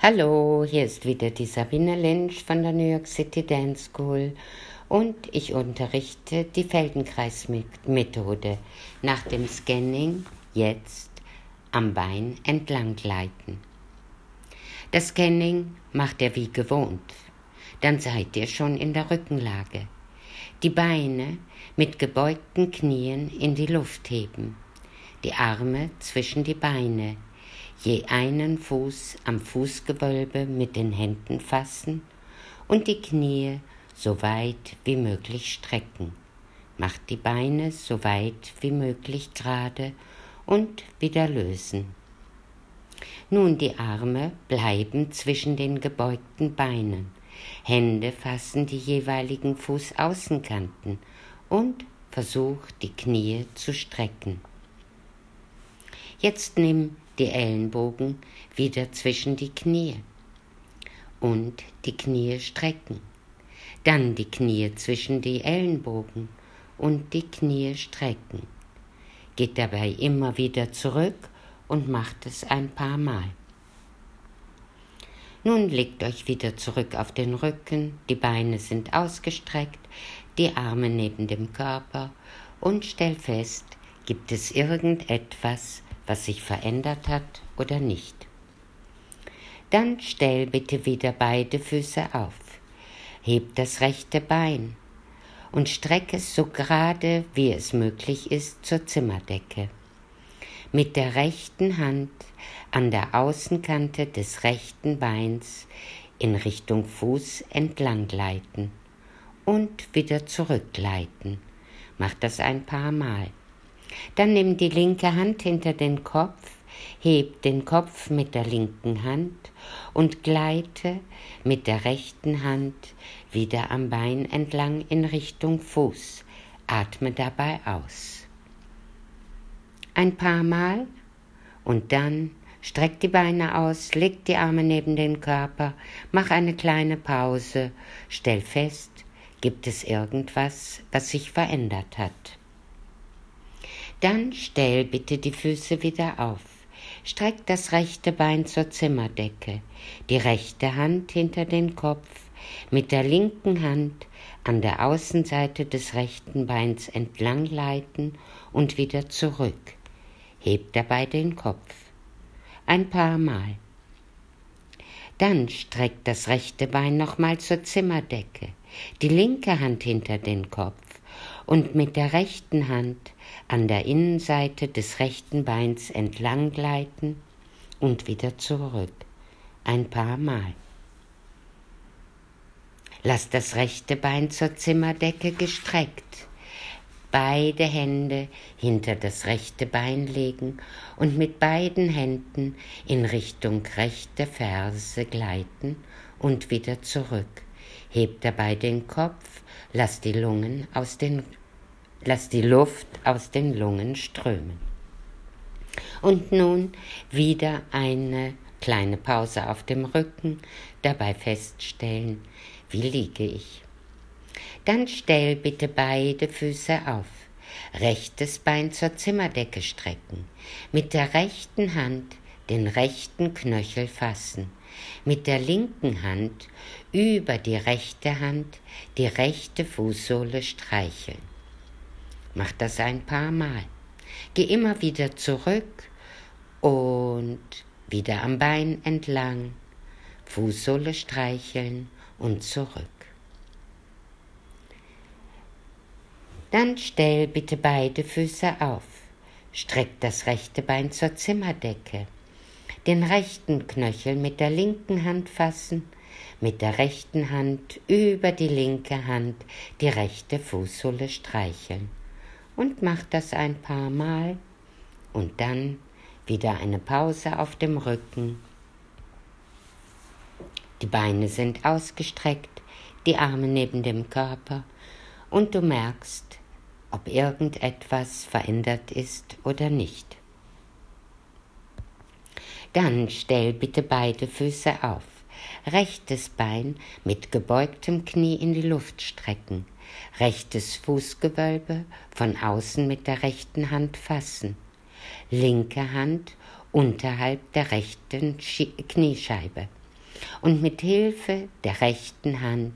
Hallo, hier ist wieder die Sabine Lynch von der New York City Dance School und ich unterrichte die Feldenkreismethode nach dem Scanning jetzt am Bein entlang gleiten. Das Scanning macht ihr wie gewohnt. Dann seid ihr schon in der Rückenlage. Die Beine mit gebeugten Knien in die Luft heben. Die Arme zwischen die Beine. Je einen Fuß am Fußgewölbe mit den Händen fassen und die Knie so weit wie möglich strecken. Macht die Beine so weit wie möglich gerade und wieder lösen. Nun die Arme bleiben zwischen den gebeugten Beinen. Hände fassen die jeweiligen Fußaußenkanten und versuch die Knie zu strecken. Jetzt nimm die Ellenbogen wieder zwischen die Knie und die Knie strecken. Dann die Knie zwischen die Ellenbogen und die Knie strecken. Geht dabei immer wieder zurück und macht es ein paar Mal. Nun legt euch wieder zurück auf den Rücken, die Beine sind ausgestreckt, die Arme neben dem Körper und stell fest, gibt es irgendetwas, was sich verändert hat oder nicht. Dann stell bitte wieder beide Füße auf, heb das rechte Bein und streck es so gerade, wie es möglich ist, zur Zimmerdecke. Mit der rechten Hand an der Außenkante des rechten Beins in Richtung Fuß entlang gleiten und wieder zurückgleiten. Mach das ein paar Mal. Dann nimm die linke Hand hinter den Kopf, heb den Kopf mit der linken Hand und gleite mit der rechten Hand wieder am Bein entlang in Richtung Fuß. Atme dabei aus. Ein paar Mal und dann streck die Beine aus, leg die Arme neben den Körper, mach eine kleine Pause, stell fest, gibt es irgendwas, was sich verändert hat. Dann stell bitte die Füße wieder auf. Streck das rechte Bein zur Zimmerdecke, die rechte Hand hinter den Kopf, mit der linken Hand an der Außenseite des rechten Beins entlang leiten und wieder zurück. Heb dabei den Kopf. Ein paar Mal. Dann streck das rechte Bein nochmal zur Zimmerdecke, die linke Hand hinter den Kopf und mit der rechten Hand an der Innenseite des rechten Beins entlang gleiten und wieder zurück. Ein paar Mal. Lass das rechte Bein zur Zimmerdecke gestreckt. Beide Hände hinter das rechte Bein legen und mit beiden Händen in Richtung rechte Ferse gleiten und wieder zurück. Heb dabei den Kopf, lass die Lungen aus den Lass die Luft aus den Lungen strömen. Und nun wieder eine kleine Pause auf dem Rücken, dabei feststellen, wie liege ich. Dann stell bitte beide Füße auf, rechtes Bein zur Zimmerdecke strecken, mit der rechten Hand den rechten Knöchel fassen, mit der linken Hand über die rechte Hand die rechte Fußsohle streicheln. Mach das ein paar Mal. Geh immer wieder zurück und wieder am Bein entlang, Fußsohle streicheln und zurück. Dann stell bitte beide Füße auf. Streck das rechte Bein zur Zimmerdecke. Den rechten Knöchel mit der linken Hand fassen, mit der rechten Hand über die linke Hand die rechte Fußsohle streicheln und mach das ein paar Mal und dann wieder eine Pause auf dem Rücken. Die Beine sind ausgestreckt, die Arme neben dem Körper und du merkst, ob irgendetwas verändert ist oder nicht. Dann stell bitte beide Füße auf, rechtes Bein mit gebeugtem Knie in die Luft strecken, rechtes Fußgewölbe von außen mit der rechten Hand fassen, linke Hand unterhalb der rechten Kniescheibe, und mit Hilfe der rechten Hand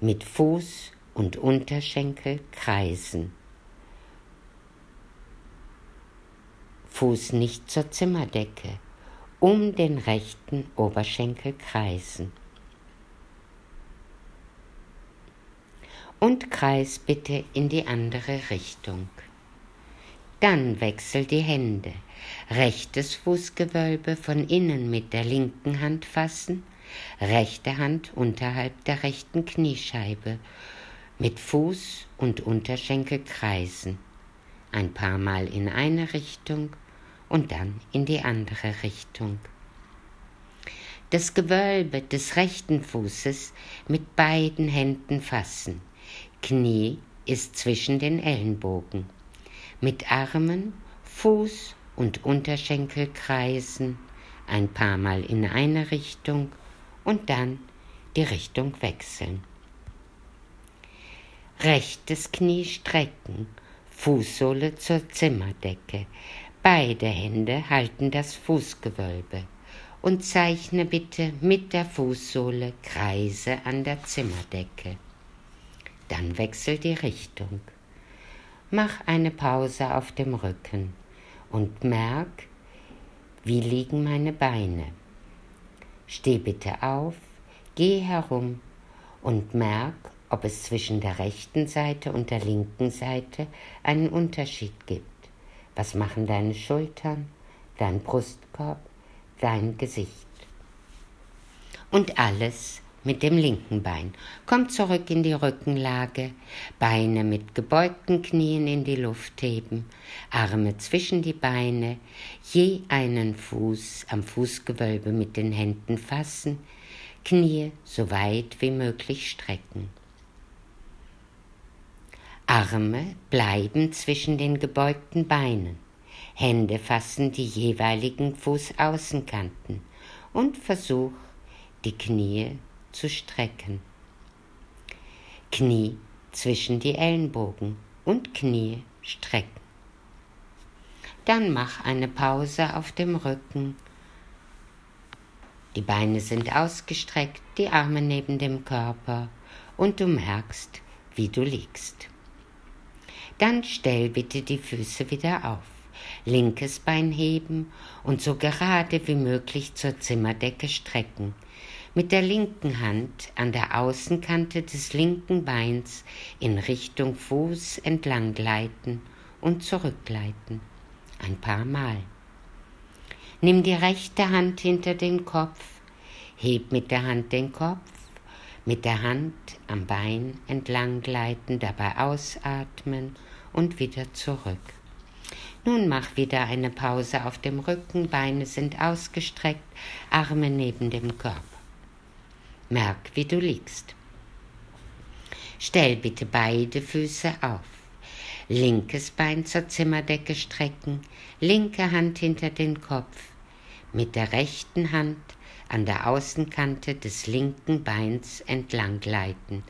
mit Fuß und Unterschenkel kreisen. Fuß nicht zur Zimmerdecke, um den rechten Oberschenkel kreisen. Und kreis bitte in die andere Richtung. Dann wechsel die Hände. Rechtes Fußgewölbe von innen mit der linken Hand fassen, rechte Hand unterhalb der rechten Kniescheibe, mit Fuß und Unterschenkel kreisen, ein paar Mal in eine Richtung und dann in die andere Richtung. Das Gewölbe des rechten Fußes mit beiden Händen fassen, Knie ist zwischen den Ellenbogen, mit Armen, Fuß und Unterschenkel kreisen, ein paar Mal in eine Richtung und dann die Richtung wechseln. Rechtes Knie strecken, Fußsohle zur Zimmerdecke. Beide Hände halten das Fußgewölbe und zeichne bitte mit der Fußsohle Kreise an der Zimmerdecke. Dann wechsel die Richtung. Mach eine Pause auf dem Rücken und merk, wie liegen meine Beine. Steh bitte auf, geh herum und merk, ob es zwischen der rechten Seite und der linken Seite einen Unterschied gibt. Was machen deine Schultern, dein Brustkorb, dein Gesicht? Und alles mit dem linken Bein. Komm zurück in die Rückenlage, Beine mit gebeugten Knien in die Luft heben, Arme zwischen die Beine, je einen Fuß am Fußgewölbe mit den Händen fassen, Knie so weit wie möglich strecken. Arme bleiben zwischen den gebeugten Beinen, Hände fassen die jeweiligen Fußaußenkanten und versuch die Knie zu strecken. Knie zwischen die Ellenbogen und Knie strecken. Dann mach eine Pause auf dem Rücken. Die Beine sind ausgestreckt, die Arme neben dem Körper und du merkst, wie du liegst. Dann stell bitte die Füße wieder auf. Linkes Bein heben und so gerade wie möglich zur Zimmerdecke strecken mit der linken Hand an der Außenkante des linken Beins in Richtung Fuß entlang gleiten und zurückgleiten. Ein paar Mal. Nimm die rechte Hand hinter den Kopf, heb mit der Hand den Kopf, mit der Hand am Bein entlang gleiten, dabei ausatmen und wieder zurück. Nun mach wieder eine Pause auf dem Rücken, Beine sind ausgestreckt, Arme neben dem Körper. Merk, wie du liegst. Stell bitte beide Füße auf. Linkes Bein zur Zimmerdecke strecken, linke Hand hinter den Kopf, mit der rechten Hand an der Außenkante des linken Beins entlang gleiten,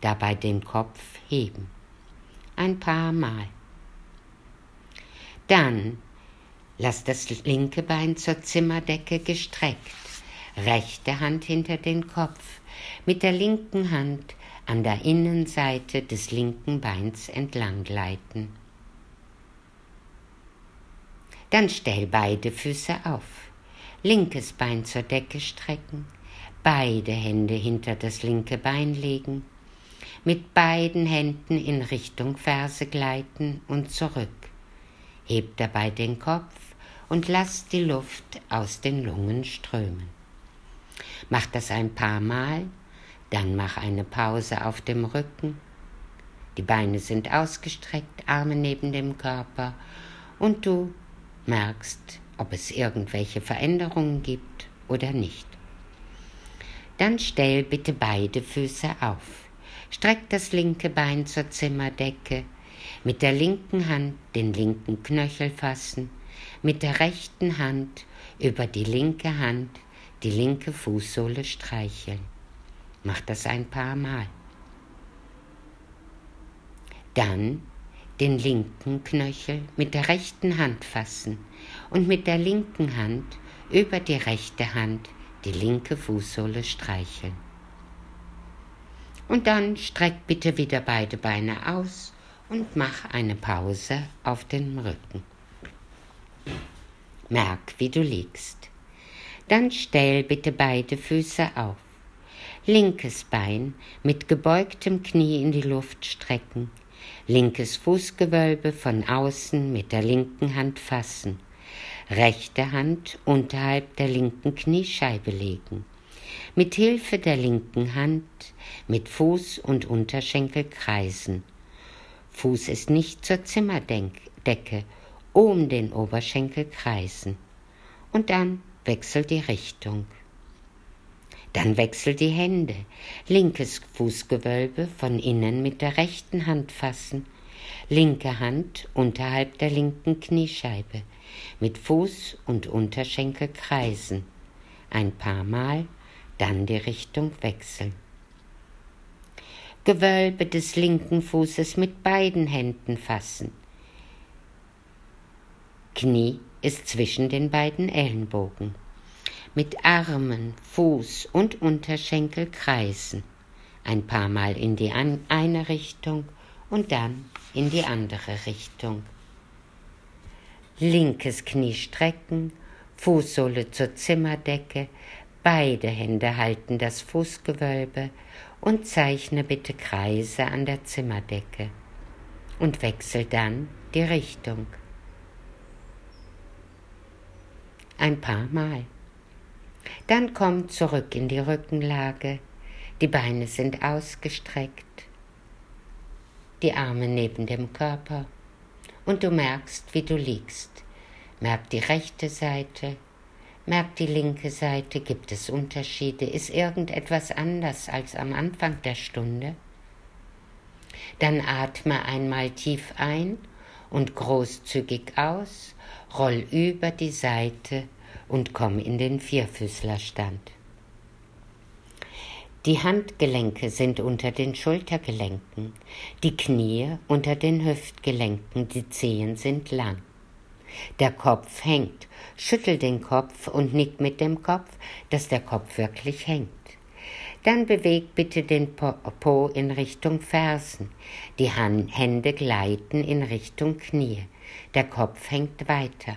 dabei den Kopf heben. Ein paar Mal. Dann lass das linke Bein zur Zimmerdecke gestreckt rechte Hand hinter den Kopf, mit der linken Hand an der Innenseite des linken Beins entlang gleiten. Dann stell beide Füße auf, linkes Bein zur Decke strecken, beide Hände hinter das linke Bein legen, mit beiden Händen in Richtung Ferse gleiten und zurück. Heb dabei den Kopf und lass die Luft aus den Lungen strömen. Mach das ein paar Mal, dann mach eine Pause auf dem Rücken. Die Beine sind ausgestreckt, Arme neben dem Körper und du merkst, ob es irgendwelche Veränderungen gibt oder nicht. Dann stell bitte beide Füße auf. Streck das linke Bein zur Zimmerdecke, mit der linken Hand den linken Knöchel fassen, mit der rechten Hand über die linke Hand die linke Fußsohle streicheln. Mach das ein paar Mal. Dann den linken Knöchel mit der rechten Hand fassen und mit der linken Hand über die rechte Hand die linke Fußsohle streicheln. Und dann streck bitte wieder beide Beine aus und mach eine Pause auf dem Rücken. Merk, wie du liegst. Dann stell bitte beide Füße auf. Linkes Bein mit gebeugtem Knie in die Luft strecken. Linkes Fußgewölbe von außen mit der linken Hand fassen. Rechte Hand unterhalb der linken Kniescheibe legen. Mit Hilfe der linken Hand mit Fuß und Unterschenkel kreisen. Fuß ist nicht zur Zimmerdecke, um den Oberschenkel kreisen. Und dann wechsel die Richtung. Dann wechsel die Hände. Linkes Fußgewölbe von innen mit der rechten Hand fassen. Linke Hand unterhalb der linken Kniescheibe. Mit Fuß und Unterschenkel kreisen. Ein paar Mal, dann die Richtung wechseln. Gewölbe des linken Fußes mit beiden Händen fassen. Knie ist zwischen den beiden Ellenbogen. Mit Armen, Fuß und Unterschenkel kreisen. Ein paar Mal in die eine Richtung und dann in die andere Richtung. Linkes Knie strecken, Fußsohle zur Zimmerdecke, beide Hände halten das Fußgewölbe und zeichne bitte Kreise an der Zimmerdecke und wechsel dann die Richtung. Ein paar Mal. Dann komm zurück in die Rückenlage, die Beine sind ausgestreckt, die Arme neben dem Körper und du merkst, wie du liegst. Merk die rechte Seite, merk die linke Seite, gibt es Unterschiede, ist irgendetwas anders als am Anfang der Stunde? Dann atme einmal tief ein und großzügig aus, roll über die Seite und komm in den Vierfüßlerstand. Die Handgelenke sind unter den Schultergelenken, die Knie unter den Hüftgelenken, die Zehen sind lang. Der Kopf hängt. Schüttel den Kopf und nick mit dem Kopf, dass der Kopf wirklich hängt. Dann beweg bitte den Po in Richtung Fersen. Die Hände gleiten in Richtung Knie. Der Kopf hängt weiter.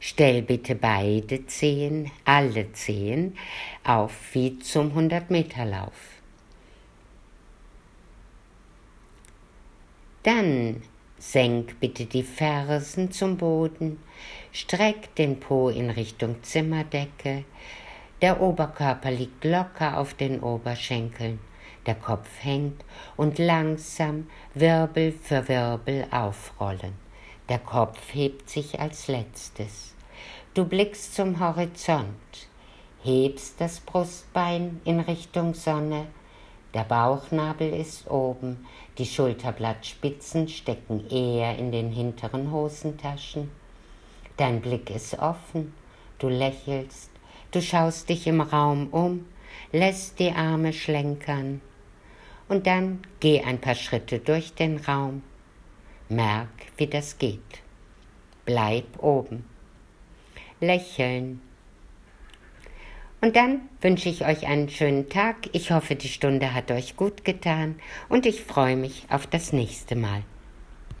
Stell bitte beide Zehen, alle Zehen, auf wie zum 100-Meter-Lauf. Dann senk bitte die Fersen zum Boden, streck den Po in Richtung Zimmerdecke, der Oberkörper liegt locker auf den Oberschenkeln, der Kopf hängt und langsam Wirbel für Wirbel aufrollen. Der Kopf hebt sich als letztes. Du blickst zum Horizont, hebst das Brustbein in Richtung Sonne, der Bauchnabel ist oben, die Schulterblattspitzen stecken eher in den hinteren Hosentaschen. Dein Blick ist offen, du lächelst, Du schaust dich im Raum um, lässt die Arme schlenkern und dann geh ein paar Schritte durch den Raum. Merk, wie das geht. Bleib oben. Lächeln. Und dann wünsche ich euch einen schönen Tag. Ich hoffe, die Stunde hat euch gut getan und ich freue mich auf das nächste Mal.